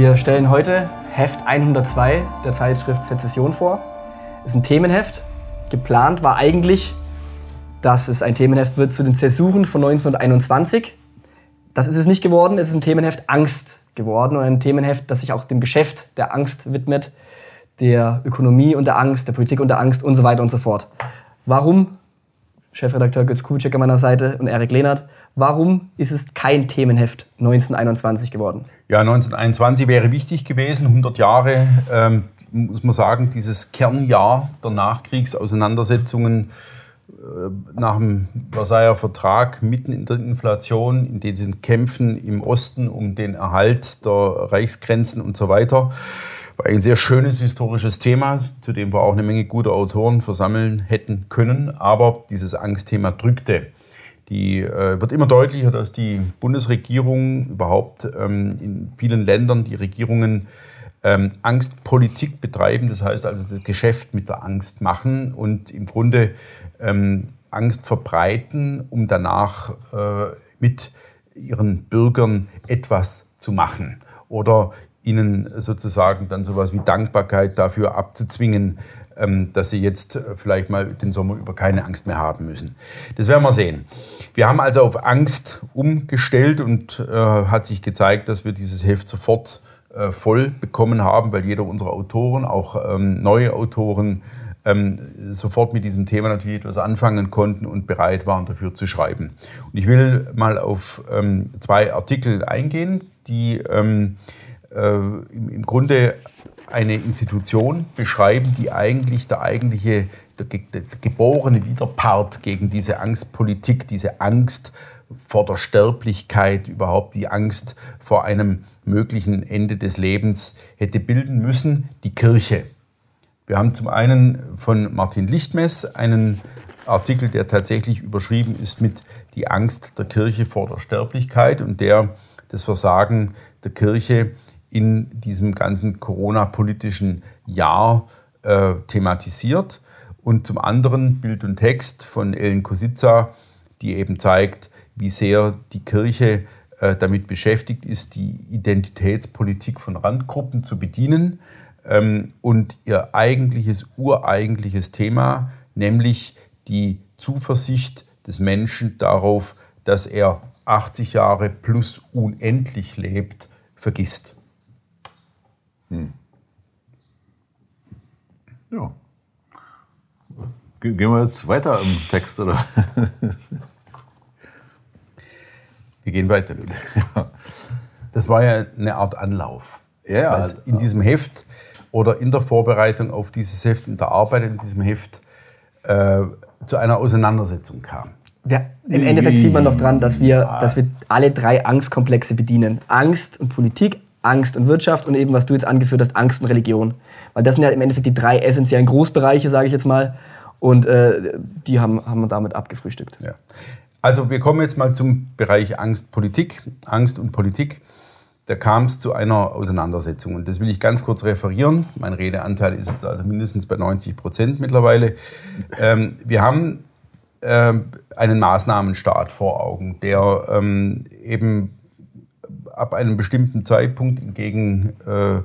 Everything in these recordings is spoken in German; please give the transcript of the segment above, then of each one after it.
Wir stellen heute Heft 102 der Zeitschrift Sezession vor. Es ist ein Themenheft. Geplant war eigentlich, dass es ein Themenheft wird zu den Zäsuren von 1921. Das ist es nicht geworden. Es ist ein Themenheft Angst geworden und ein Themenheft, das sich auch dem Geschäft der Angst widmet, der Ökonomie und der Angst, der Politik und der Angst und so weiter und so fort. Warum? Chefredakteur Götz Kubitschek an meiner Seite und Erik Lehnert. Warum ist es kein Themenheft 1921 geworden? Ja, 1921 wäre wichtig gewesen, 100 Jahre, ähm, muss man sagen, dieses Kernjahr der Nachkriegsauseinandersetzungen äh, nach dem Versailler Vertrag, mitten in der Inflation, in diesen Kämpfen im Osten um den Erhalt der Reichsgrenzen und so weiter. War ein sehr schönes historisches Thema, zu dem wir auch eine Menge gute Autoren versammeln hätten können, aber dieses Angstthema drückte. Die äh, wird immer deutlicher, dass die Bundesregierung überhaupt ähm, in vielen Ländern die Regierungen ähm, Angstpolitik betreiben, das heißt also das Geschäft mit der Angst machen und im Grunde ähm, Angst verbreiten, um danach äh, mit ihren Bürgern etwas zu machen oder ihnen sozusagen dann sowas wie Dankbarkeit dafür abzuzwingen, dass sie jetzt äh, vielleicht mal den Sommer über keine Angst mehr haben müssen. Das werden wir sehen. Wir haben also auf Angst umgestellt und äh, hat sich gezeigt, dass wir dieses Heft sofort äh, voll bekommen haben, weil jeder unserer Autoren, auch ähm, neue Autoren, ähm, sofort mit diesem Thema natürlich etwas anfangen konnten und bereit waren, dafür zu schreiben. Und ich will mal auf ähm, zwei Artikel eingehen, die ähm, äh, im, im Grunde eine Institution beschreiben, die eigentlich der eigentliche, der, der geborene Widerpart gegen diese Angstpolitik, diese Angst vor der Sterblichkeit, überhaupt die Angst vor einem möglichen Ende des Lebens hätte bilden müssen, die Kirche. Wir haben zum einen von Martin Lichtmess einen Artikel, der tatsächlich überschrieben ist mit Die Angst der Kirche vor der Sterblichkeit und der das Versagen der Kirche in diesem ganzen Corona-politischen Jahr äh, thematisiert. Und zum anderen Bild und Text von Ellen Kositza, die eben zeigt, wie sehr die Kirche äh, damit beschäftigt ist, die Identitätspolitik von Randgruppen zu bedienen ähm, und ihr eigentliches, ureigentliches Thema, nämlich die Zuversicht des Menschen darauf, dass er 80 Jahre plus unendlich lebt, vergisst. Hm. Ja. Gehen wir jetzt weiter im Text, oder? Wir gehen weiter. Das war ja eine Art Anlauf. Ja, Weil in diesem Heft oder in der Vorbereitung auf dieses Heft, in der Arbeit in diesem Heft äh, zu einer Auseinandersetzung kam. Ja, Im Endeffekt sieht man noch dran, dass wir, dass wir alle drei Angstkomplexe bedienen. Angst und Politik, Angst und Wirtschaft und eben, was du jetzt angeführt hast, Angst und Religion. Weil das sind ja im Endeffekt die drei essentiellen Großbereiche, sage ich jetzt mal. Und äh, die haben, haben wir damit abgefrühstückt. Ja. Also wir kommen jetzt mal zum Bereich Angst, Politik. Angst und Politik. Da kam es zu einer Auseinandersetzung. Und das will ich ganz kurz referieren. Mein Redeanteil ist jetzt also mindestens bei 90 Prozent mittlerweile. Ähm, wir haben äh, einen Maßnahmenstaat vor Augen, der ähm, eben ab einem bestimmten Zeitpunkt entgegen äh,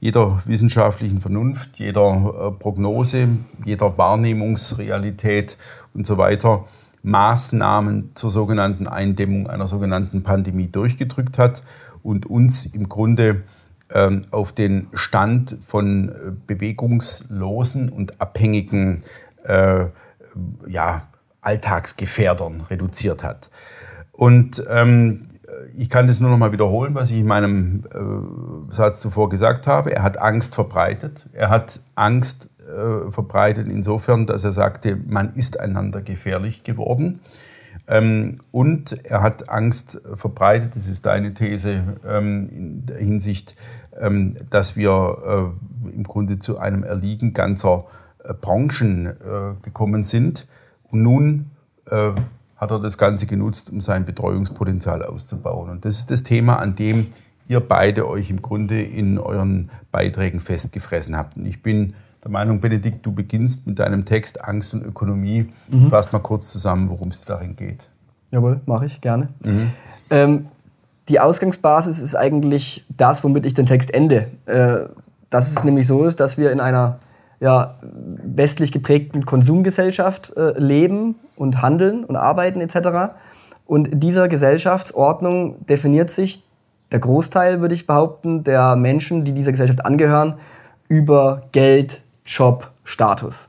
jeder wissenschaftlichen Vernunft, jeder äh, Prognose, jeder Wahrnehmungsrealität und so weiter Maßnahmen zur sogenannten Eindämmung einer sogenannten Pandemie durchgedrückt hat und uns im Grunde ähm, auf den Stand von äh, bewegungslosen und abhängigen äh, ja, Alltagsgefährdern reduziert hat. Und ähm, ich kann das nur noch mal wiederholen, was ich in meinem äh, Satz zuvor gesagt habe. Er hat Angst verbreitet. Er hat Angst äh, verbreitet insofern, dass er sagte, man ist einander gefährlich geworden. Ähm, und er hat Angst verbreitet, das ist deine These, ähm, in der Hinsicht, ähm, dass wir äh, im Grunde zu einem Erliegen ganzer äh, Branchen äh, gekommen sind. Und nun äh, hat er das Ganze genutzt, um sein Betreuungspotenzial auszubauen. Und das ist das Thema, an dem ihr beide euch im Grunde in euren Beiträgen festgefressen habt. Und ich bin der Meinung, Benedikt, du beginnst mit deinem Text Angst und Ökonomie. Mhm. Fass mal kurz zusammen, worum es darin geht. Jawohl, mache ich gerne. Mhm. Ähm, die Ausgangsbasis ist eigentlich das, womit ich den Text ende. Äh, dass es nämlich so ist, dass wir in einer ja, westlich geprägten Konsumgesellschaft äh, leben und handeln und arbeiten etc. Und in dieser Gesellschaftsordnung definiert sich der Großteil, würde ich behaupten, der Menschen, die dieser Gesellschaft angehören, über Geld, Job, Status.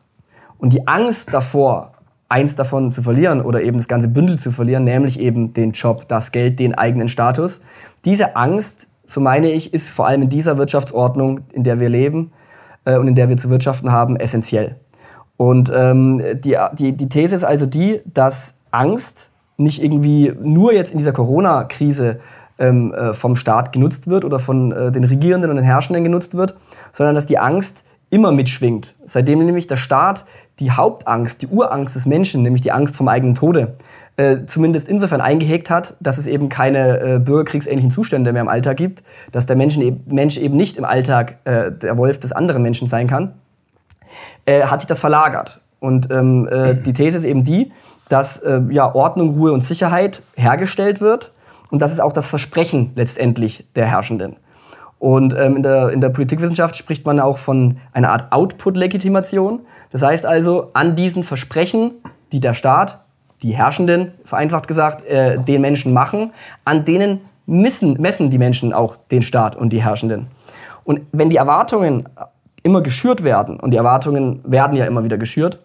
Und die Angst davor, eins davon zu verlieren oder eben das ganze Bündel zu verlieren, nämlich eben den Job, das Geld, den eigenen Status, diese Angst, so meine ich, ist vor allem in dieser Wirtschaftsordnung, in der wir leben, äh, und in der wir zu wirtschaften haben, essentiell. Und ähm, die, die, die These ist also die, dass Angst nicht irgendwie nur jetzt in dieser Corona-Krise ähm, äh, vom Staat genutzt wird oder von äh, den Regierenden und den Herrschenden genutzt wird, sondern dass die Angst immer mitschwingt. Seitdem nämlich der Staat die Hauptangst, die Urangst des Menschen, nämlich die Angst vom eigenen Tode, äh, zumindest insofern eingehegt hat, dass es eben keine äh, bürgerkriegsähnlichen Zustände mehr im Alltag gibt, dass der Mensch, eben, Mensch eben nicht im Alltag äh, der Wolf des anderen Menschen sein kann, äh, hat sich das verlagert. Und ähm, äh, die These ist eben die, dass ja, Ordnung, Ruhe und Sicherheit hergestellt wird. Und das ist auch das Versprechen letztendlich der Herrschenden. Und ähm, in, der, in der Politikwissenschaft spricht man auch von einer Art Output-Legitimation. Das heißt also, an diesen Versprechen, die der Staat die Herrschenden, vereinfacht gesagt, äh, den Menschen machen, an denen messen, messen die Menschen auch den Staat und die Herrschenden. Und wenn die Erwartungen immer geschürt werden, und die Erwartungen werden ja immer wieder geschürt,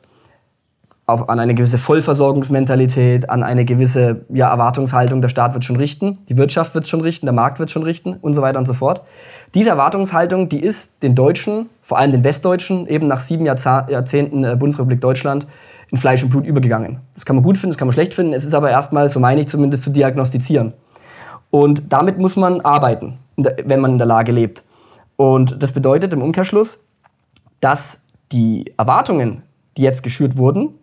auf, an eine gewisse Vollversorgungsmentalität, an eine gewisse ja, Erwartungshaltung, der Staat wird schon richten, die Wirtschaft wird schon richten, der Markt wird schon richten und so weiter und so fort. Diese Erwartungshaltung, die ist den Deutschen, vor allem den Westdeutschen, eben nach sieben Jahrzehnten äh, Bundesrepublik Deutschland, in Fleisch und Blut übergegangen. Das kann man gut finden, das kann man schlecht finden. Es ist aber erstmal, so meine ich zumindest, zu diagnostizieren. Und damit muss man arbeiten, wenn man in der Lage lebt. Und das bedeutet im Umkehrschluss, dass die Erwartungen, die jetzt geschürt wurden,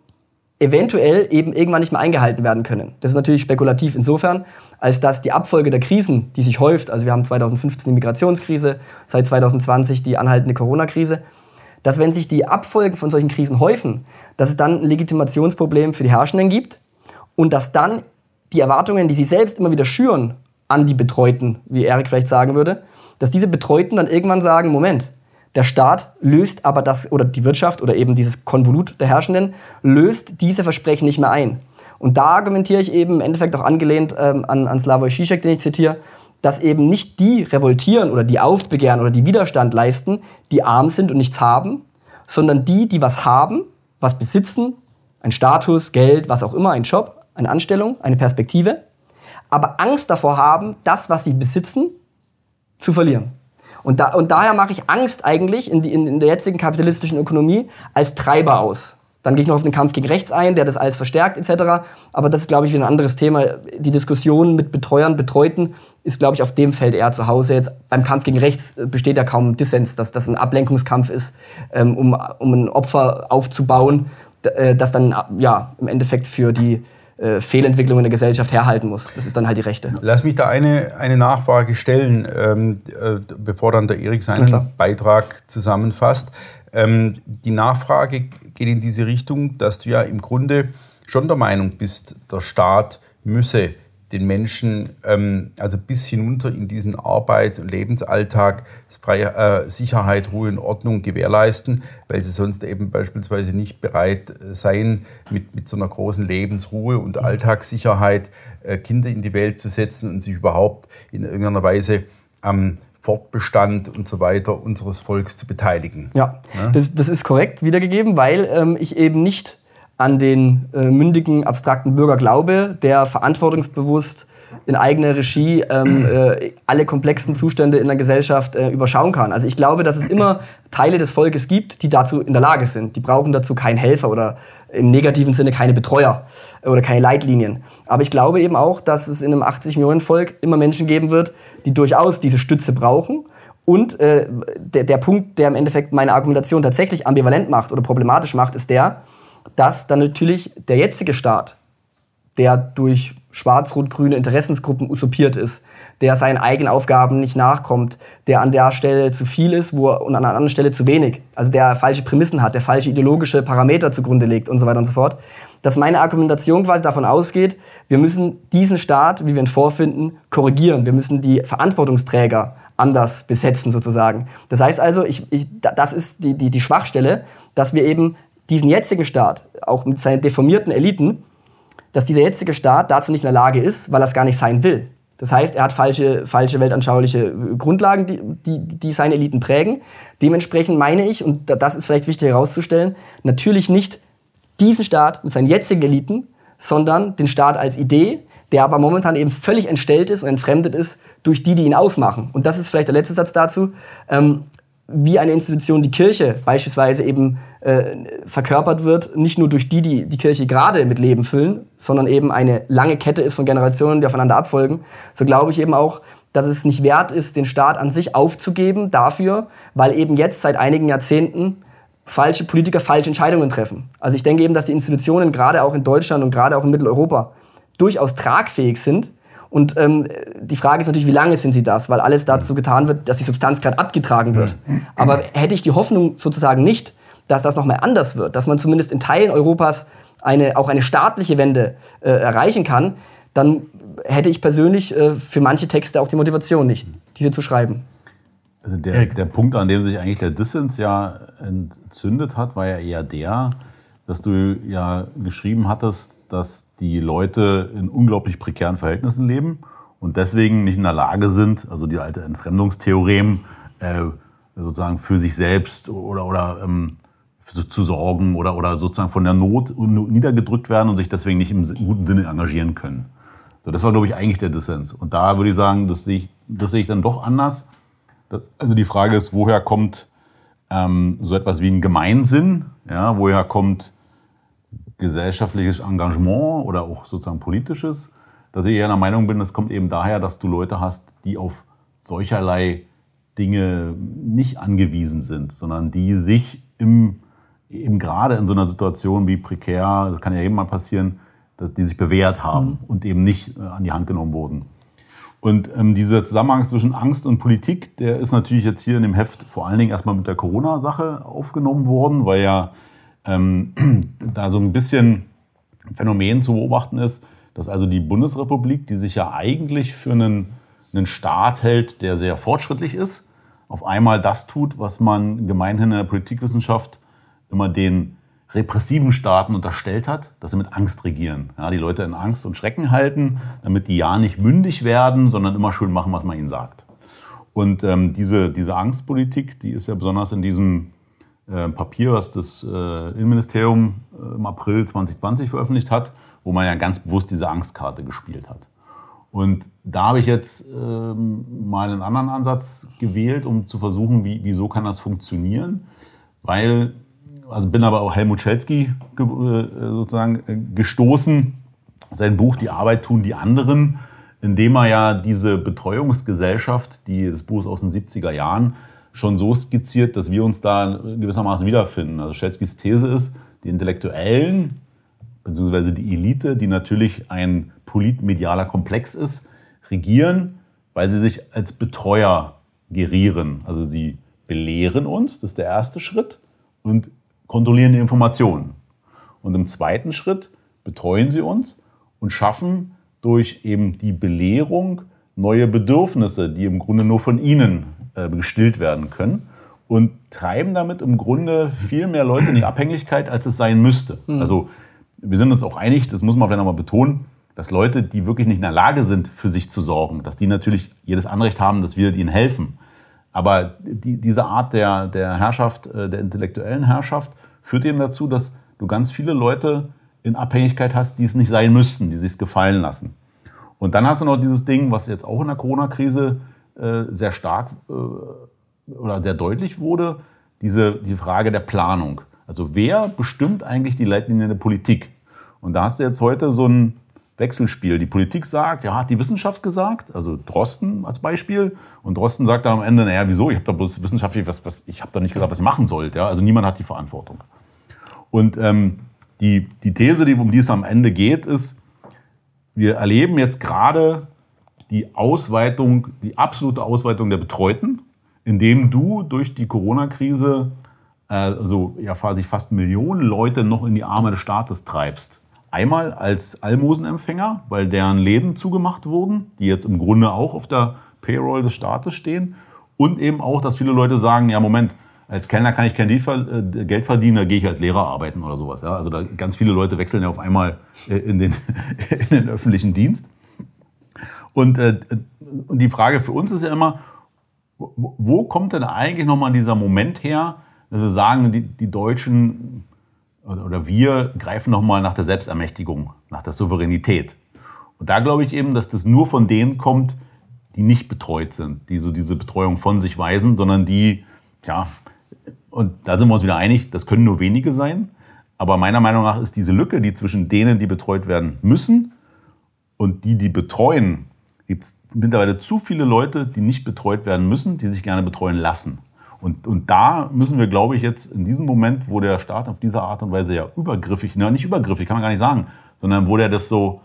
eventuell eben irgendwann nicht mehr eingehalten werden können. Das ist natürlich spekulativ insofern, als dass die Abfolge der Krisen, die sich häuft, also wir haben 2015 die Migrationskrise, seit 2020 die anhaltende Corona-Krise, dass wenn sich die Abfolgen von solchen Krisen häufen, dass es dann ein Legitimationsproblem für die Herrschenden gibt und dass dann die Erwartungen, die sie selbst immer wieder schüren an die Betreuten, wie Erik vielleicht sagen würde, dass diese Betreuten dann irgendwann sagen, Moment, der Staat löst aber das, oder die Wirtschaft oder eben dieses Konvolut der Herrschenden, löst diese Versprechen nicht mehr ein. Und da argumentiere ich eben im Endeffekt auch angelehnt ähm, an, an Slavoj Žižek, den ich zitiere, dass eben nicht die revoltieren oder die aufbegehren oder die Widerstand leisten, die arm sind und nichts haben, sondern die, die was haben, was besitzen, ein Status, Geld, was auch immer, ein Job, eine Anstellung, eine Perspektive, aber Angst davor haben, das, was sie besitzen, zu verlieren. Und, da, und daher mache ich Angst eigentlich in, die, in, der jetzigen kapitalistischen Ökonomie als Treiber aus. Dann gehe ich noch auf den Kampf gegen rechts ein, der das alles verstärkt etc. Aber das ist, glaube ich, wieder ein anderes Thema. Die Diskussion mit Betreuern, Betreuten ist, glaube ich, auf dem Feld eher zu Hause. Jetzt beim Kampf gegen rechts äh, besteht ja kaum Dissens, dass das ein Ablenkungskampf ist, ähm, um, um ein Opfer aufzubauen, äh, das dann ja, im Endeffekt für die äh, Fehlentwicklung in der Gesellschaft herhalten muss. Das ist dann halt die Rechte. Lass mich da eine, eine Nachfrage stellen, ähm, äh, bevor dann der Erik seinen Beitrag zusammenfasst. Ähm, die Nachfrage geht in diese Richtung, dass du ja im Grunde schon der Meinung bist, der Staat müsse den Menschen ähm, also bis hinunter in diesen Arbeits- und Lebensalltag freie, äh, Sicherheit, Ruhe und Ordnung gewährleisten, weil sie sonst eben beispielsweise nicht bereit äh, seien, mit, mit so einer großen Lebensruhe und Alltagssicherheit äh, Kinder in die Welt zu setzen und sich überhaupt in irgendeiner Weise am Fortbestand und so weiter unseres Volks zu beteiligen. Ja, ja? Das, das ist korrekt wiedergegeben, weil ähm, ich eben nicht an den äh, mündigen, abstrakten Bürger glaube, der verantwortungsbewusst in eigener Regie ähm, äh, alle komplexen Zustände in der Gesellschaft äh, überschauen kann. Also ich glaube, dass es immer Teile des Volkes gibt, die dazu in der Lage sind. Die brauchen dazu keinen Helfer oder im negativen Sinne keine Betreuer oder keine Leitlinien. Aber ich glaube eben auch, dass es in einem 80 Millionen Volk immer Menschen geben wird, die durchaus diese Stütze brauchen. Und äh, der, der Punkt, der im Endeffekt meine Argumentation tatsächlich ambivalent macht oder problematisch macht, ist der, dass dann natürlich der jetzige Staat, der durch schwarz-rot-grüne Interessensgruppen usurpiert ist, der seinen eigenen Aufgaben nicht nachkommt, der an der Stelle zu viel ist wo, und an einer anderen Stelle zu wenig, also der falsche Prämissen hat, der falsche ideologische Parameter zugrunde legt und so weiter und so fort, dass meine Argumentation quasi davon ausgeht, wir müssen diesen Staat, wie wir ihn vorfinden, korrigieren. Wir müssen die Verantwortungsträger anders besetzen sozusagen. Das heißt also, ich, ich, das ist die, die, die Schwachstelle, dass wir eben diesen jetzigen Staat, auch mit seinen deformierten Eliten, dass dieser jetzige Staat dazu nicht in der Lage ist, weil er es gar nicht sein will. Das heißt, er hat falsche, falsche weltanschauliche Grundlagen, die, die, die seine Eliten prägen. Dementsprechend meine ich, und das ist vielleicht wichtig herauszustellen, natürlich nicht diesen Staat mit seinen jetzigen Eliten, sondern den Staat als Idee, der aber momentan eben völlig entstellt ist und entfremdet ist durch die, die ihn ausmachen. Und das ist vielleicht der letzte Satz dazu. Ähm, wie eine Institution die Kirche beispielsweise eben äh, verkörpert wird, nicht nur durch die, die die Kirche gerade mit Leben füllen, sondern eben eine lange Kette ist von Generationen, die aufeinander abfolgen, so glaube ich eben auch, dass es nicht wert ist, den Staat an sich aufzugeben dafür, weil eben jetzt seit einigen Jahrzehnten falsche Politiker falsche Entscheidungen treffen. Also ich denke eben, dass die Institutionen gerade auch in Deutschland und gerade auch in Mitteleuropa durchaus tragfähig sind und ähm, die Frage ist natürlich, wie lange sind sie das? Weil alles dazu getan wird, dass die Substanz gerade abgetragen wird. Aber hätte ich die Hoffnung sozusagen nicht, dass das nochmal anders wird, dass man zumindest in Teilen Europas eine, auch eine staatliche Wende äh, erreichen kann, dann hätte ich persönlich äh, für manche Texte auch die Motivation nicht, diese zu schreiben. Also der, der Punkt, an dem sich eigentlich der Dissens ja entzündet hat, war ja eher der, dass du ja geschrieben hattest, dass die Leute in unglaublich prekären Verhältnissen leben und deswegen nicht in der Lage sind, also die alte Entfremdungstheorem, äh, sozusagen für sich selbst oder, oder ähm, zu sorgen oder, oder sozusagen von der Not niedergedrückt werden und sich deswegen nicht im guten Sinne engagieren können. So, das war, glaube ich, eigentlich der Dissens. Und da würde ich sagen, das sehe ich, das sehe ich dann doch anders. Das, also die Frage ist, woher kommt ähm, so etwas wie ein Gemeinsinn? Ja, woher kommt gesellschaftliches Engagement oder auch sozusagen politisches, dass ich eher der Meinung bin, das kommt eben daher, dass du Leute hast, die auf solcherlei Dinge nicht angewiesen sind, sondern die sich im, eben gerade in so einer Situation wie prekär, das kann ja eben mal passieren, dass die sich bewährt haben mhm. und eben nicht äh, an die Hand genommen wurden. Und ähm, dieser Zusammenhang zwischen Angst und Politik, der ist natürlich jetzt hier in dem Heft vor allen Dingen erstmal mit der Corona-Sache aufgenommen worden, weil ja ähm, da so ein bisschen Phänomen zu beobachten ist, dass also die Bundesrepublik, die sich ja eigentlich für einen, einen Staat hält, der sehr fortschrittlich ist, auf einmal das tut, was man gemeinhin in der Politikwissenschaft immer den repressiven Staaten unterstellt hat, dass sie mit Angst regieren. Ja, die Leute in Angst und Schrecken halten, damit die ja nicht mündig werden, sondern immer schön machen, was man ihnen sagt. Und ähm, diese, diese Angstpolitik, die ist ja besonders in diesem äh, Papier, was das äh, Innenministerium äh, im April 2020 veröffentlicht hat, wo man ja ganz bewusst diese Angstkarte gespielt hat. Und da habe ich jetzt ähm, mal einen anderen Ansatz gewählt, um zu versuchen, wie, wieso kann das funktionieren. Weil, also bin aber auch Helmut Schelsky sozusagen gestoßen, sein Buch Die Arbeit tun die anderen, indem er ja diese Betreuungsgesellschaft, die das Buch ist aus den 70er Jahren, schon so skizziert, dass wir uns da gewissermaßen wiederfinden. Also Schelsky's These ist, die Intellektuellen, beziehungsweise die Elite, die natürlich ein politmedialer Komplex ist, regieren, weil sie sich als Betreuer gerieren. Also sie belehren uns, das ist der erste Schritt, und kontrollieren die Informationen. Und im zweiten Schritt betreuen sie uns und schaffen durch eben die Belehrung neue Bedürfnisse, die im Grunde nur von ihnen gestillt werden können und treiben damit im Grunde viel mehr Leute in die Abhängigkeit, als es sein müsste. Mhm. Also wir sind uns auch einig, das muss man vielleicht nochmal betonen, dass Leute, die wirklich nicht in der Lage sind, für sich zu sorgen, dass die natürlich jedes Anrecht haben, dass wir ihnen helfen. Aber die, diese Art der, der Herrschaft, äh, der intellektuellen Herrschaft, führt eben dazu, dass du ganz viele Leute in Abhängigkeit hast, die es nicht sein müssten, die sich gefallen lassen. Und dann hast du noch dieses Ding, was jetzt auch in der Corona-Krise äh, sehr stark äh, oder sehr deutlich wurde, diese, die Frage der Planung. Also wer bestimmt eigentlich die Leitlinien der Politik? Und da hast du jetzt heute so ein Wechselspiel. Die Politik sagt, ja, hat die Wissenschaft gesagt, also Drosten als Beispiel. Und Drosten sagt dann am Ende, naja, wieso? Ich habe da bloß wissenschaftlich, was, was, ich habe da nicht gesagt, was ihr machen sollt. Ja? Also niemand hat die Verantwortung. Und ähm, die, die These, die, um die es am Ende geht, ist, wir erleben jetzt gerade die Ausweitung, die absolute Ausweitung der Betreuten, indem du durch die Corona-Krise also ja quasi fast Millionen Leute noch in die Arme des Staates treibst. Einmal als Almosenempfänger, weil deren Läden zugemacht wurden, die jetzt im Grunde auch auf der Payroll des Staates stehen. Und eben auch, dass viele Leute sagen, ja Moment, als Kellner kann ich kein äh, Geld verdienen, da gehe ich als Lehrer arbeiten oder sowas. Ja? Also da ganz viele Leute wechseln ja auf einmal äh, in den, in den öffentlichen Dienst. Und, äh, und die Frage für uns ist ja immer, wo kommt denn eigentlich nochmal dieser Moment her, dass wir sagen, die, die Deutschen oder wir greifen nochmal nach der Selbstermächtigung, nach der Souveränität. Und da glaube ich eben, dass das nur von denen kommt, die nicht betreut sind, die so diese Betreuung von sich weisen, sondern die, tja, und da sind wir uns wieder einig, das können nur wenige sein. Aber meiner Meinung nach ist diese Lücke, die zwischen denen, die betreut werden müssen, und die, die betreuen, gibt es mittlerweile zu viele Leute, die nicht betreut werden müssen, die sich gerne betreuen lassen. Und, und da müssen wir, glaube ich, jetzt in diesem Moment, wo der Staat auf diese Art und Weise ja übergriffig, na, nicht übergriffig, kann man gar nicht sagen, sondern wo der das so,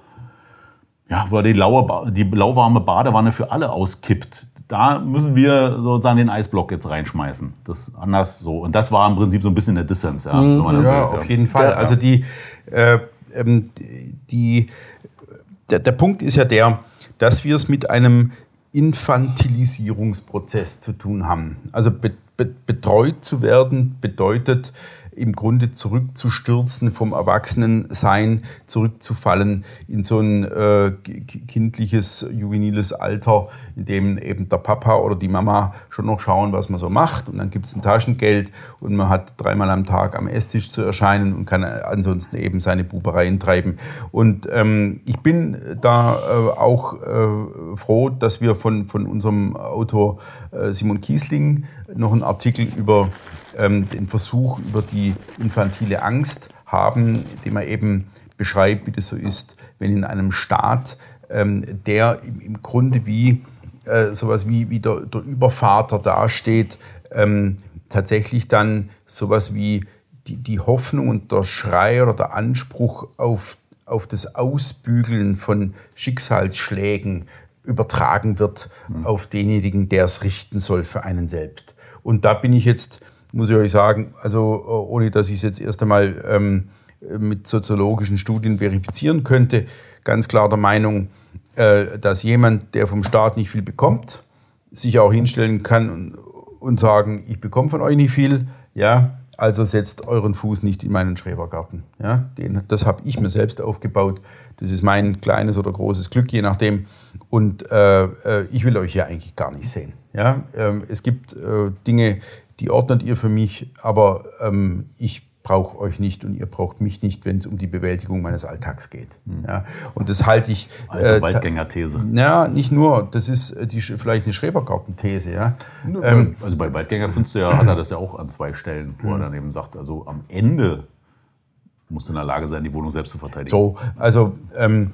ja, wo er die, laue, die lauwarme Badewanne für alle auskippt, da müssen wir sozusagen den Eisblock jetzt reinschmeißen. Das anders so. Und das war im Prinzip so ein bisschen der Dissens. Ja, mhm, ja auf jeden Fall. Also die, äh, ähm, die, der, der Punkt ist ja der, dass wir es mit einem Infantilisierungsprozess zu tun haben. Also be be betreut zu werden bedeutet, im Grunde zurückzustürzen, vom Erwachsenensein zurückzufallen in so ein äh, kindliches, juveniles Alter, in dem eben der Papa oder die Mama schon noch schauen, was man so macht. Und dann gibt es ein Taschengeld und man hat dreimal am Tag am Esstisch zu erscheinen und kann ansonsten eben seine Bubereien treiben. Und ähm, ich bin da äh, auch äh, froh, dass wir von, von unserem Autor äh, Simon Kiesling noch einen Artikel über ähm, den Versuch über die infantile Angst haben, den man eben beschreibt, wie das so ist, wenn in einem Staat, ähm, der im, im, Grunde wie äh, sowas wie, wie der, der Übervater dasteht, ähm, tatsächlich dann sowas wie die, die Hoffnung und der Schrei oder der Anspruch auf, auf das Ausbügeln von Schicksalsschlägen übertragen wird mhm. auf denjenigen, der es richten soll für einen selbst. Und da bin ich jetzt muss ich euch sagen, also ohne dass ich es jetzt erst einmal ähm, mit soziologischen Studien verifizieren könnte, ganz klar der Meinung, äh, dass jemand, der vom Staat nicht viel bekommt, sich auch hinstellen kann und, und sagen, ich bekomme von euch nicht viel, ja, also setzt euren Fuß nicht in meinen Schrebergarten. Ja, den, das habe ich mir selbst aufgebaut. Das ist mein kleines oder großes Glück, je nachdem. Und äh, äh ich will euch ja eigentlich gar nicht sehen. Ja, ähm, es gibt äh, Dinge, die ordnet ihr für mich, aber ähm, ich brauche euch nicht und ihr braucht mich nicht, wenn es um die Bewältigung meines Alltags geht. Mhm. Ja, und das halte ich. Äh, Waldgänger-These. Ja, nicht nur. Das ist äh, die, vielleicht eine Schrebergarten-These. Ja. Ähm, also bei Waldgänger findest du ja, hat er das ja auch an zwei Stellen, wo er mhm. dann eben sagt, also am Ende musst in der Lage sein, die Wohnung selbst zu verteidigen. So, also ähm,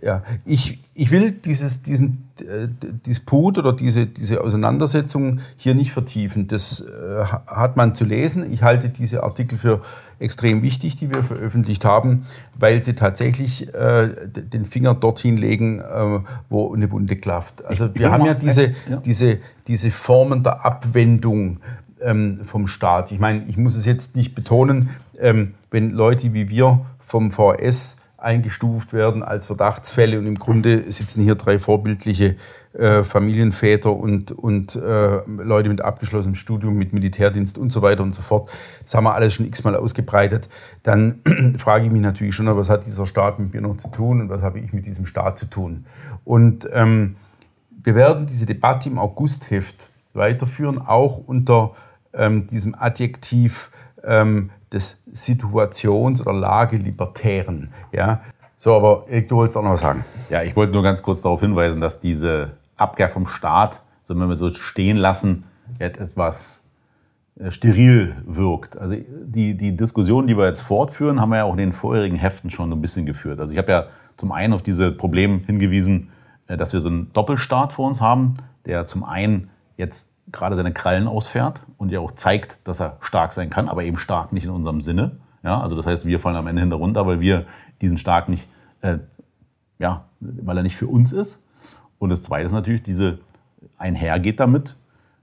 ja, ich, ich will dieses, diesen äh, Disput oder diese, diese Auseinandersetzung hier nicht vertiefen. Das äh, hat man zu lesen. Ich halte diese Artikel für extrem wichtig, die wir veröffentlicht haben, weil sie tatsächlich äh, den Finger dorthin legen, äh, wo eine Wunde klafft. Also ich, wir haben ja diese, ja diese, diese Formen der Abwendung ähm, vom Staat. Ich meine, ich muss es jetzt nicht betonen, ähm, wenn Leute wie wir vom VS eingestuft werden als Verdachtsfälle und im Grunde sitzen hier drei vorbildliche äh, Familienväter und, und äh, Leute mit abgeschlossenem Studium, mit Militärdienst und so weiter und so fort. Das haben wir alles schon x-mal ausgebreitet. Dann frage ich mich natürlich schon, was hat dieser Staat mit mir noch zu tun und was habe ich mit diesem Staat zu tun? Und ähm, wir werden diese Debatte im Augustheft weiterführen, auch unter ähm, diesem Adjektiv ähm, des Situations- oder Lagelibertären. Ja? So, aber Erik, du wolltest auch noch was sagen. Ja, ich wollte nur ganz kurz darauf hinweisen, dass diese Abkehr vom Staat, so wenn wir so stehen lassen, etwas äh, steril wirkt. Also die, die Diskussion, die wir jetzt fortführen, haben wir ja auch in den vorherigen Heften schon ein bisschen geführt. Also ich habe ja zum einen auf diese Problem hingewiesen, äh, dass wir so einen Doppelstaat vor uns haben, der zum einen jetzt gerade seine Krallen ausfährt und ja auch zeigt, dass er stark sein kann, aber eben stark nicht in unserem Sinne. Ja, also das heißt, wir fallen am Ende hinter runter, weil wir diesen stark nicht äh, ja, weil er nicht für uns ist. Und das Zweite ist natürlich, diese einhergeht damit.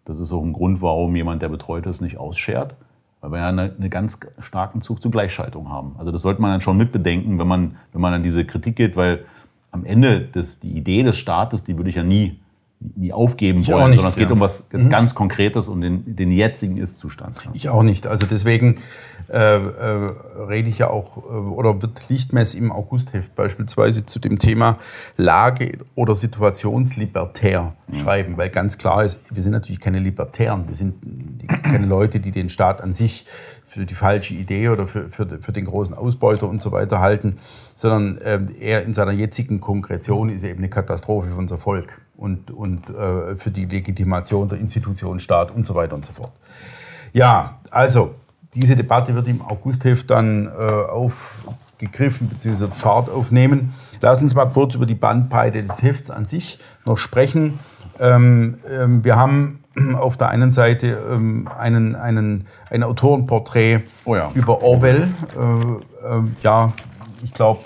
Das ist auch ein Grund, warum jemand, der betreut ist, nicht ausschert, weil wir ja einen eine ganz starken Zug zur Gleichschaltung haben. Also das sollte man dann schon mitbedenken, wenn man, wenn man an diese Kritik geht, weil am Ende des, die Idee des Staates, die würde ich ja nie, nie aufgeben Ich wollen, nicht, sondern es geht ja. um was ganz, ganz Konkretes, um den, den jetzigen Ist-Zustand. Ja. Ich auch nicht. Also deswegen äh, äh, rede ich ja auch, äh, oder wird Lichtmess im Augustheft beispielsweise zu dem Thema Lage- oder Situationslibertär schreiben, weil ganz klar ist, wir sind natürlich keine Libertären, wir sind keine Leute, die den Staat an sich für die falsche Idee oder für, für, für den großen Ausbeuter und so weiter halten, sondern ähm, er in seiner jetzigen Konkretion ist eben eine Katastrophe für unser Volk und, und äh, für die Legitimation der Institution Staat und so weiter und so fort. Ja, also diese Debatte wird im Augustheft dann äh, aufgegriffen bzw. Fahrt aufnehmen. Lass uns mal kurz über die Bandbreite des Hefts an sich noch sprechen. Ähm, ähm, wir haben auf der einen Seite ähm, einen, einen, ein Autorenporträt Oh ja. über Orwell. Äh, ähm, ja, ich glaube,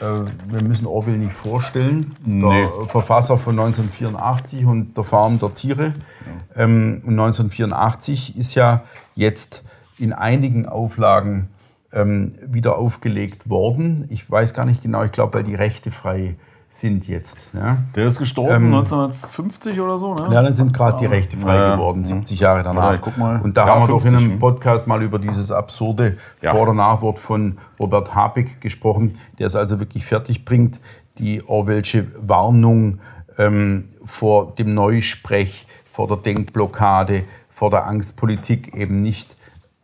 wir müssen Orwell nicht vorstellen. Nee. Der Verfasser von 1984 und der Farm der Tiere. Ähm, und 1984 ist ja jetzt in einigen Auflagen ähm, wieder aufgelegt worden. Ich weiß gar nicht genau, ich glaube, weil die Rechte frei sind jetzt. Ja, Der ist gestorben Ähm, 1950 oder so, ne? ja dann sind gerade die Rechte frei Ja, geworden, 70 Jahre danach. Ja, guck mal. Und da haben wir doch in 50, einem hm. Podcast mal über dieses absurde Ja. Vor- oder Nachwort von Robert Habeck gesprochen, der es also wirklich fertig bringt, die Orwellsche Warnung ähm, vor dem Neusprech, vor der Denkblockade, vor der Angstpolitik eben nicht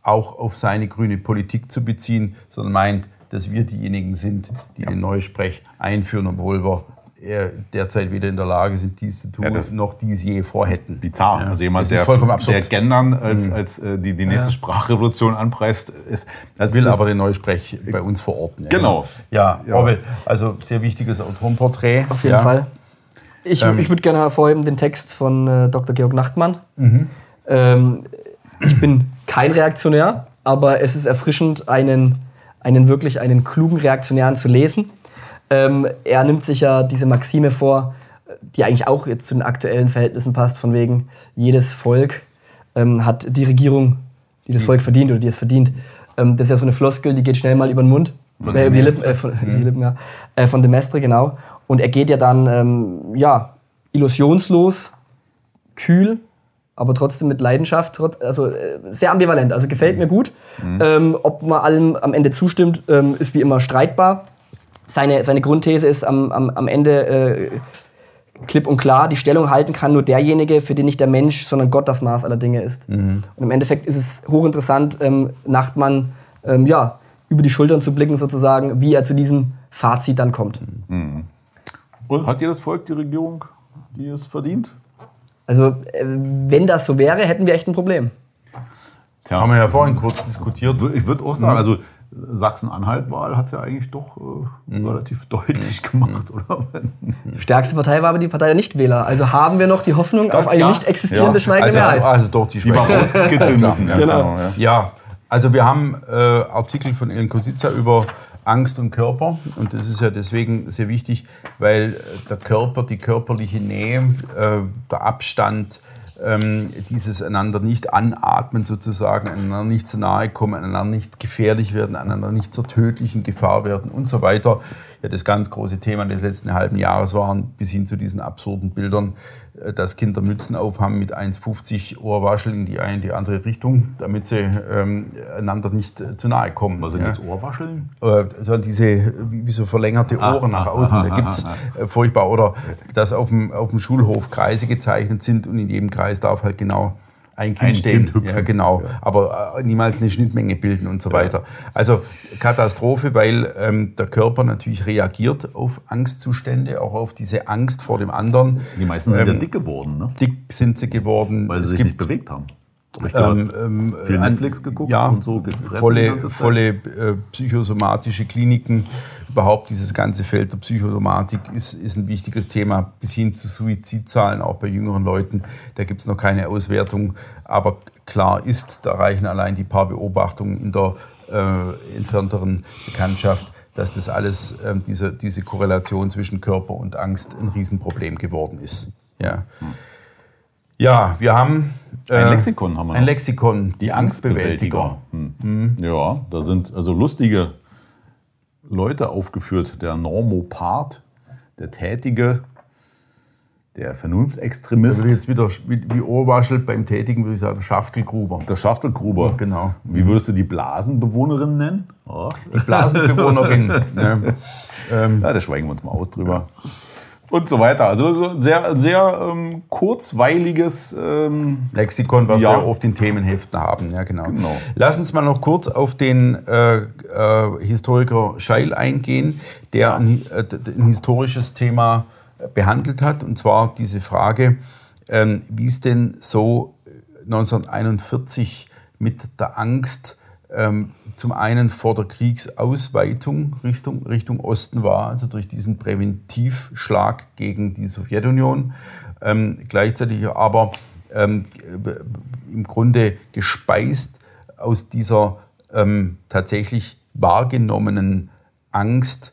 auch auf seine grüne Politik zu beziehen, sondern meint, dass wir diejenigen sind, die den Neusprech einführen, obwohl wir äh, derzeit weder in der Lage sind, dies zu tun, Ja, das- noch dies je vorhätten. bizarr. Ja. Also jemand, Das ist der, vollkommen absurd. Mhm. der Gendern als, als äh, die, die nächste Ja. Sprachrevolution anpreist, ist. Das will ist, aber den Neusprech bei uns verorten. ja. Genau. Ja, Ja. Orwell, also sehr wichtiges Autorenporträt. Auf jeden ja. Fall. Ich, Ähm. ich würde gerne hervorheben den Text von äh, Dr. Georg Nachtmann. Mhm. Ähm, ich bin kein Reaktionär, aber es ist erfrischend, einen, einen wirklich einen klugen Reaktionären zu lesen. Ähm, er nimmt sich ja diese Maxime vor, die eigentlich auch jetzt zu den aktuellen Verhältnissen passt, von wegen jedes Volk ähm, hat die Regierung, die das Volk verdient oder die es verdient. Ähm, das ist ja so eine Floskel, die geht schnell mal über den Mund. Von Äh, über die Lippen, äh, von, die Lippen, ja. äh, von de Mestre, genau. Und er geht ja dann, ähm, ja, illusionslos, kühl, aber trotzdem mit Leidenschaft, also äh, sehr ambivalent, also gefällt mir gut. Ähm, ob man allem am Ende zustimmt, ähm, ist wie immer streitbar. Seine, seine Grundthese ist am, am, am Ende äh, klipp und klar, die Stellung halten kann nur derjenige, für den nicht der Mensch, sondern Gott das Maß aller Dinge ist. Und im Endeffekt ist es hochinteressant, ähm, Nachtmann ähm, ja, über die Schultern zu blicken, sozusagen, wie er zu diesem Fazit dann kommt. Und hat jedes Volk die Regierung, die es verdient? Also, äh, wenn das so wäre, hätten wir echt ein Problem. Tja, Haben wir ja vorhin kurz diskutiert. ich würde auch sagen, also Sachsen-Anhalt-Wahl hat es ja eigentlich doch äh, relativ deutlich gemacht, oder? Die stärkste Partei war aber die Partei der Nichtwähler. Also haben wir noch die Hoffnung auf eine ja. nicht existierende Ja. schweigende Also, Mehrheit. also doch, die Die wir rauskitzeln müssen. Ja, Genau. ja. Ja, also wir haben äh, Artikel von Ellen Kosica über Angst und Körper und das ist ja deswegen sehr wichtig, weil der Körper, die körperliche Nähe, äh, der Abstand, ähm, dieses einander nicht anatmen sozusagen, einander nicht zu nahe kommen, einander nicht gefährlich werden, einander nicht zur tödlichen Gefahr werden und so weiter. Ja, das ganz große Thema des letzten halben Jahres waren, bis hin zu diesen absurden Bildern, dass Kinder Mützen aufhaben mit 1,50 Ohrwaschel in die eine, in die andere Richtung, damit sie ähm, einander nicht äh, zu nahe kommen. Was sind ja. jetzt Ohrwascheln? Äh, so diese wie, so verlängerte Ohren nach außen. ah, da gibt es ah, äh, furchtbar. Oder dass auf dem, auf dem Schulhof Kreise gezeichnet sind und in jedem Kreis darf halt genau ein Kind Ein stehen. Kind hüpfen. ja, genau. Aber äh, niemals eine Schnittmenge bilden und so weiter. Also Katastrophe, weil ähm, der Körper natürlich reagiert auf Angstzustände, auch auf diese Angst vor dem anderen. Die meisten sind ja Ähm, dick geworden, ne? Dick sind sie geworden. weil sie es sich gibt nicht bewegt haben. Ähm, ähm, äh, Netflix geguckt ja, und so gefressen volle, volle äh, psychosomatische Kliniken. Überhaupt dieses ganze Feld der Psychosomatik ist, ist ein wichtiges Thema, bis hin zu Suizidzahlen, auch bei jüngeren Leuten. Da gibt es noch keine Auswertung, aber klar ist, da reichen allein die paar Beobachtungen in der äh, entfernteren Bekanntschaft, dass das alles, ähm, diese, diese Korrelation zwischen Körper und Angst ein Riesenproblem geworden ist. Ja, ja wir haben äh, Ein Lexikon haben wir ein noch. Lexikon, Die Angstbewältiger. Hm. Ja, da sind also lustige Leute aufgeführt. Der Normopath, der Tätige, der Da Vernunftextremist, ich jetzt wieder wie, wie Ohrwaschel beim Tätigen, würde ich sagen, Schachtelgruber. der Schachtelgruber. Genau. Wie würdest du die Blasenbewohnerin nennen? Ja, Die Blasenbewohnerin. ne? ähm, ja da schweigen wir uns mal aus drüber. Und so weiter. Also ein sehr, sehr ähm, kurzweiliges ähm, Lexikon, was Ja. wir auf den Themenheften haben. Ja, genau. Genau. Lass uns mal noch kurz auf den äh, äh, Historiker Scheil eingehen, der ein, äh, ein historisches Thema äh, behandelt hat, und zwar diese Frage, ähm, wie es denn so 1941 mit der Angst ähm, zum einen vor der Kriegsausweitung Richtung, Richtung Osten war, also durch diesen Präventivschlag gegen die Sowjetunion, ähm, gleichzeitig aber ähm, im Grunde gespeist aus dieser ähm, tatsächlich wahrgenommenen Angst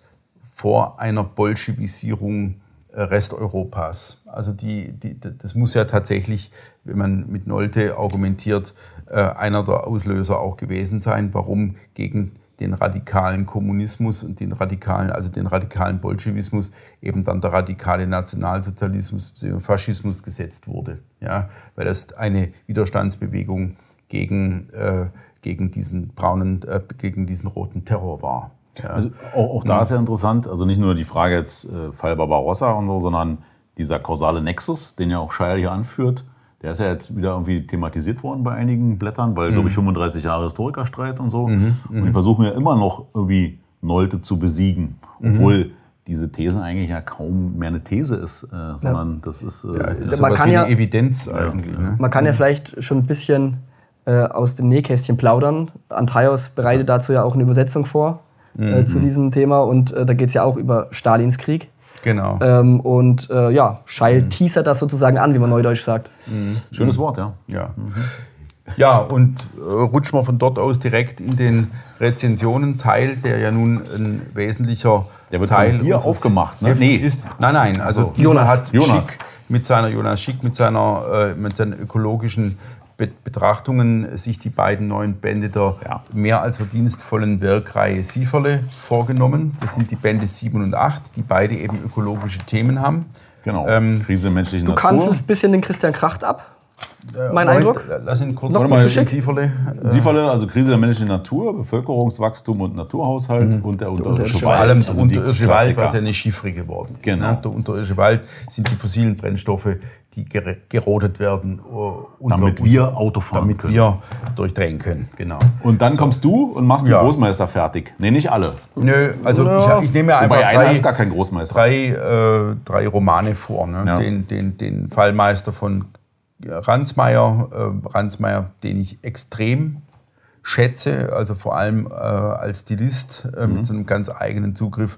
vor einer Bolschewisierung äh, Resteuropas. Also die, die, das muss ja tatsächlich, wenn man mit Nolte argumentiert, einer der Auslöser auch gewesen sein, warum gegen den radikalen Kommunismus und den radikalen, also den radikalen Bolschewismus eben dann der radikale Nationalsozialismus. Faschismus gesetzt wurde. Ja, weil das eine Widerstandsbewegung gegen, äh, gegen diesen braunen, äh, gegen diesen roten Terror war. Ja. Also auch, auch da ist ja interessant, also nicht nur die Frage jetzt äh, Fall Barbarossa und so, sondern dieser kausale Nexus, den ja auch Scheil hier anführt, der ist ja jetzt wieder irgendwie thematisiert worden bei einigen Blättern, weil, glaube ich, 35 Jahre Historikerstreit und so. Und die versuchen ja immer noch irgendwie Nolte zu besiegen, obwohl diese These eigentlich ja kaum mehr eine These ist, äh, sondern das ist... Äh, Ja, das ist Man kann wie ja- eine Evidenz eigentlich. Ne? Man kann ja vielleicht schon ein bisschen äh, aus dem Nähkästchen plaudern. Antaios bereitet dazu ja auch eine Übersetzung vor äh, zu diesem Thema und äh, da geht es ja auch über Stalins Krieg. Genau. Ähm, und äh, ja, Scheil teasert das sozusagen an, wie man neudeutsch sagt. Schönes Wort, ja. Ja. Ja, und äh, rutschen wir von dort aus direkt in den Rezensionen-Teil, der ja nun ein wesentlicher Der wird Teil von dir aufgemacht, ne? Nee. ist. Nein, nein, also Also, Jonas. hat Jonas. Schick mit seiner Jonas Schick mit seiner äh, mit seinen ökologischen Betrachtungen sich die beiden neuen Bände der Ja. mehr als verdienstvollen Werkreihe Sieferle vorgenommen. Das sind die Bände 7 und 8, die beide eben ökologische Themen haben. Genau. Ähm, Krise menschlichen Du Natur. kanzelst ein bisschen den Christian Kracht ab. Mein Moment, Eindruck? Lass ihn kurz Noch mal schick? Sieferle. äh, Sieferle, also Krise der menschlichen Natur, Bevölkerungswachstum und Naturhaushalt und der unterirdische unterirdische Vor Wald. allem also der unterirdische Wald, Klassiker. was ja eine Chiffre geworden ist. Genau. Ne? Der unterirdische Wald sind die fossilen Brennstoffe, die ger gerodet werden, uh, unter- Damit wir Auto fahren damit können. wir durchdrehen können. Genau. Und dann kommst du und machst Ja. den Großmeister fertig. Nee, nicht alle. Nö, also Ja. ich, ich nehme mir einfach Wobei einer drei, ist gar kein Großmeister. drei, äh, drei Romane vor. Ne? Ja. Den, den, den Fallmeister von Ransmayr, äh, Ransmayr, den ich extrem schätze, also vor allem äh, als Stilist äh, Mhm. mit so einem ganz eigenen Zugriff.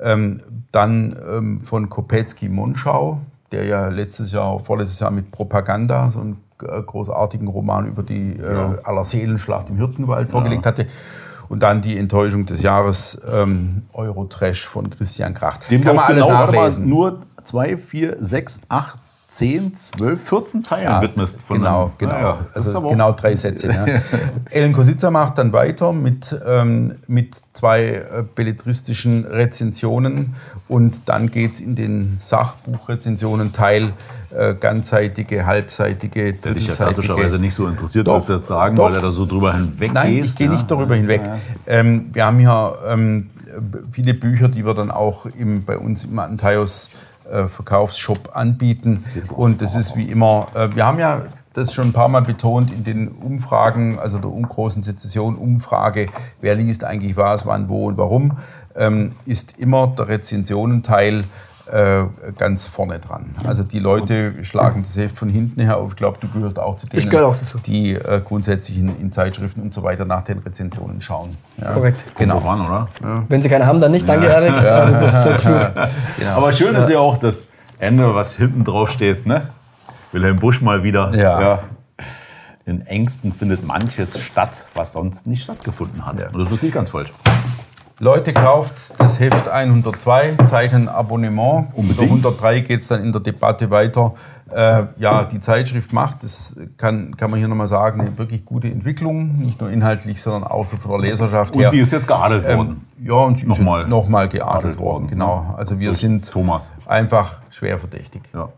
Ähm, dann ähm, von Kopetzky Monschau, der ja letztes Jahr, vorletztes Jahr mit Propaganda so einen äh, großartigen Roman über die äh, Allerseelenschlacht im Hirtenwald vorgelegt hatte. Und dann die Enttäuschung des Jahres ähm, Eurotrash von Christian Kracht. Dem Kann man alles genau, nachlesen. nur 2, 4, 6, 8, 10, 12, 14 Zeilen Ja, widmest. von genau, einem- genau. Naja, also genau drei Sätze. Ne? Ellen Kositza macht dann weiter mit, ähm, mit zwei äh, belletristischen Rezensionen und dann geht es in den Sachbuchrezensionen-Teil, äh, ganzseitige, halbseitige, Hätte dich ja drittelseitige. klassischerweise nicht so interessiert, Doch, als jetzt sagen, doch. weil er da so drüber hinweg Nein, gehst, ich gehe ja. nicht darüber hinweg. Ähm, wir haben hier ähm, viele Bücher, die wir dann auch im, bei uns im Antaios äh, Verkaufsshop anbieten. Und das ist wie immer, äh, wir haben ja das schon ein paar Mal betont in den Umfragen, also der großen Sezession-Umfrage, wer liest eigentlich was, wann, wo und warum, ähm, ist immer der Rezensionenteil äh, ganz vorne dran. Also die Leute schlagen das Heft von hinten her auf. Ich glaube, du gehörst auch zu denen, Ich gehöre auch dazu. die äh, grundsätzlich in, in Zeitschriften und so weiter nach den Rezensionen schauen. Ja. Korrekt. Genau. Drauf an, oder? Wenn sie keine haben, dann nicht. Danke, Erik. Ja. Du bist so klug. Aber schön ist ja auch das Ende, was hinten drauf steht, ne? Wilhelm Busch mal wieder. Ja. In Ängsten findet manches statt, was sonst nicht stattgefunden hat. Ja. Und das ist nicht ganz falsch. Leute, kauft das Heft 102, zeichnen Abonnement. Unter 103 geht es dann in der Debatte weiter. Äh, ja, die Zeitschrift macht, das kann, kann man hier nochmal sagen, eine wirklich gute Entwicklung. Nicht nur inhaltlich, sondern auch so von der Leserschaft her. Und die ist jetzt geadelt worden. Ähm, ja, und sie Nochmal. ist nochmal geadelt worden. worden, Genau. Also wir Durch sind Thomas. einfach schwer verdächtig. Ja.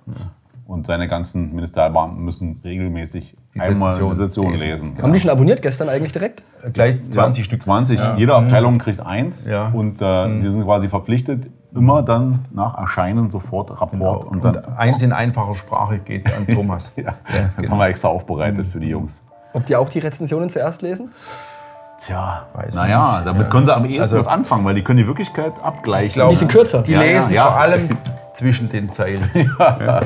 Und seine ganzen Ministerialbeamten müssen regelmäßig Die einmal Sezession die Session lesen. lesen. Haben die schon abonniert gestern eigentlich direkt? Äh, Gleich 20 Stück. 20. Jede Abteilung kriegt eins. Ja. Und äh, die sind quasi verpflichtet, immer dann nach Erscheinen sofort Rapport. Und dann, Und eins in einfacher Sprache geht an Thomas. ja, Ja, das genau. haben wir extra aufbereitet für die Jungs. Ob die auch die Rezensionen zuerst lesen? Tja, Weiß naja, nicht. damit Ja. können sie am ehesten Also- was anfangen, weil die können die Wirklichkeit abgleichen. glaub- Die sind kürzer. Die Ja, ja, lesen ja. vor allem zwischen den Zeilen. Ja.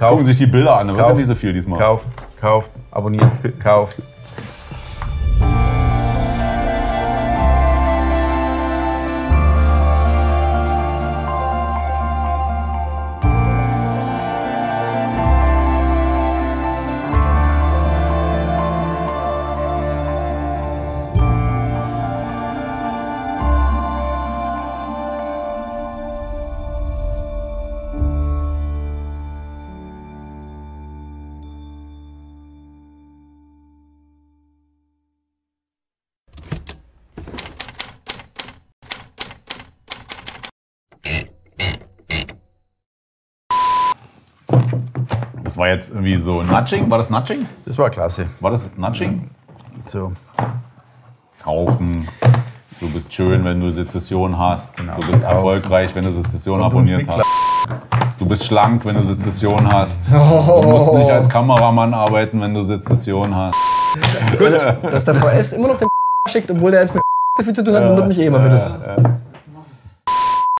Also, Gucken kauft, sich die Bilder an, ja Kauft. nicht so viel diesmal. kauft, kauft, abonniert, kauft. War jetzt irgendwie so Nudging. War das Nudging? Das war klasse. War das Nudging? So. Kaufen. Du bist schön, wenn du Sezession hast. Du bist Kaufen. erfolgreich, wenn du Sezession abonniert hast. Du bist schlank, wenn du Sezession hast. Du musst nicht als Kameramann arbeiten, wenn du Sezession hast. Dass der VS immer noch den schickt, obwohl der jetzt mit so viel zu tun hat, wundert mich eh immer bitte.